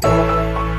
Bye.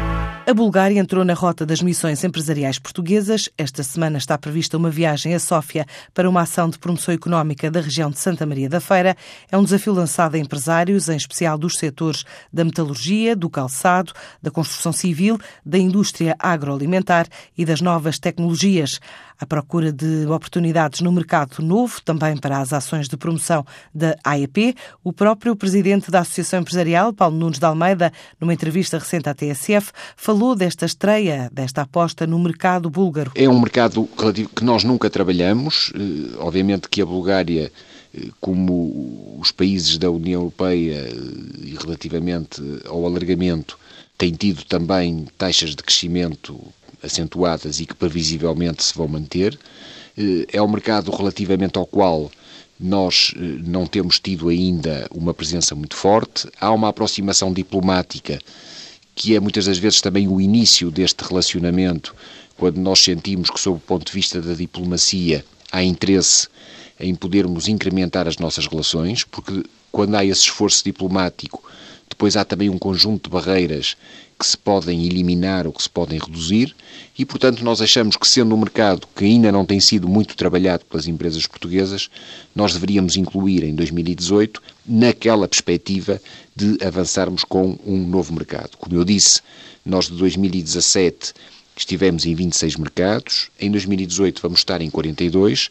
A Bulgária entrou na rota das missões empresariais portuguesas. Esta semana está prevista uma viagem a Sófia para uma ação de promoção económica da região de Santa Maria da Feira. É um desafio lançado a empresários, em especial dos setores da metalurgia, do calçado, da construção civil, da indústria agroalimentar e das novas tecnologias. À procura de oportunidades no mercado novo, também para as ações de promoção da AEP, o próprio presidente da Associação Empresarial, Paulo Nunes de Almeida, numa entrevista recente à TSF, falou desta estreia, desta aposta no mercado búlgaro. É um mercado que nós nunca trabalhamos. Eh, obviamente que a Bulgária eh, como os países da União Europeia eh, e relativamente ao alargamento têm tido também taxas de crescimento acentuadas e que previsivelmente se vão manter. É um mercado relativamente ao qual nós não temos tido ainda uma presença muito forte. Há uma aproximação diplomática que é muitas das vezes também o início deste relacionamento, quando nós sentimos que, sob o ponto de vista da diplomacia, há interesse em podermos incrementar as nossas relações, porque quando há esse esforço diplomático, depois há também um conjunto de barreiras que se podem eliminar ou que se podem reduzir, e portanto nós achamos que, sendo um mercado que ainda não tem sido muito trabalhado pelas empresas portuguesas, nós deveríamos incluir em 2018 naquela perspectiva de avançarmos com um novo mercado. Como eu disse, nós de 2017 estivemos em 26 mercados, em 2018 vamos estar em 42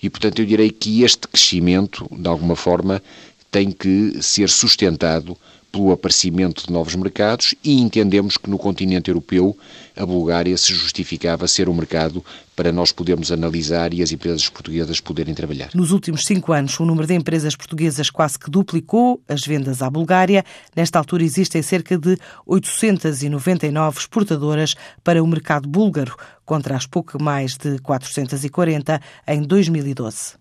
e, portanto, eu direi que este crescimento, de alguma forma, tem que ser sustentado pelo aparecimento de novos mercados e entendemos que no continente europeu a Bulgária se justificava ser um mercado para nós podermos analisar e as empresas portuguesas poderem trabalhar. Nos últimos cinco anos, o número de empresas portuguesas quase que duplicou as vendas à Bulgária. Nesta altura existem cerca de 899 exportadoras para o mercado búlgaro, contra as pouco mais de 440 em 2012.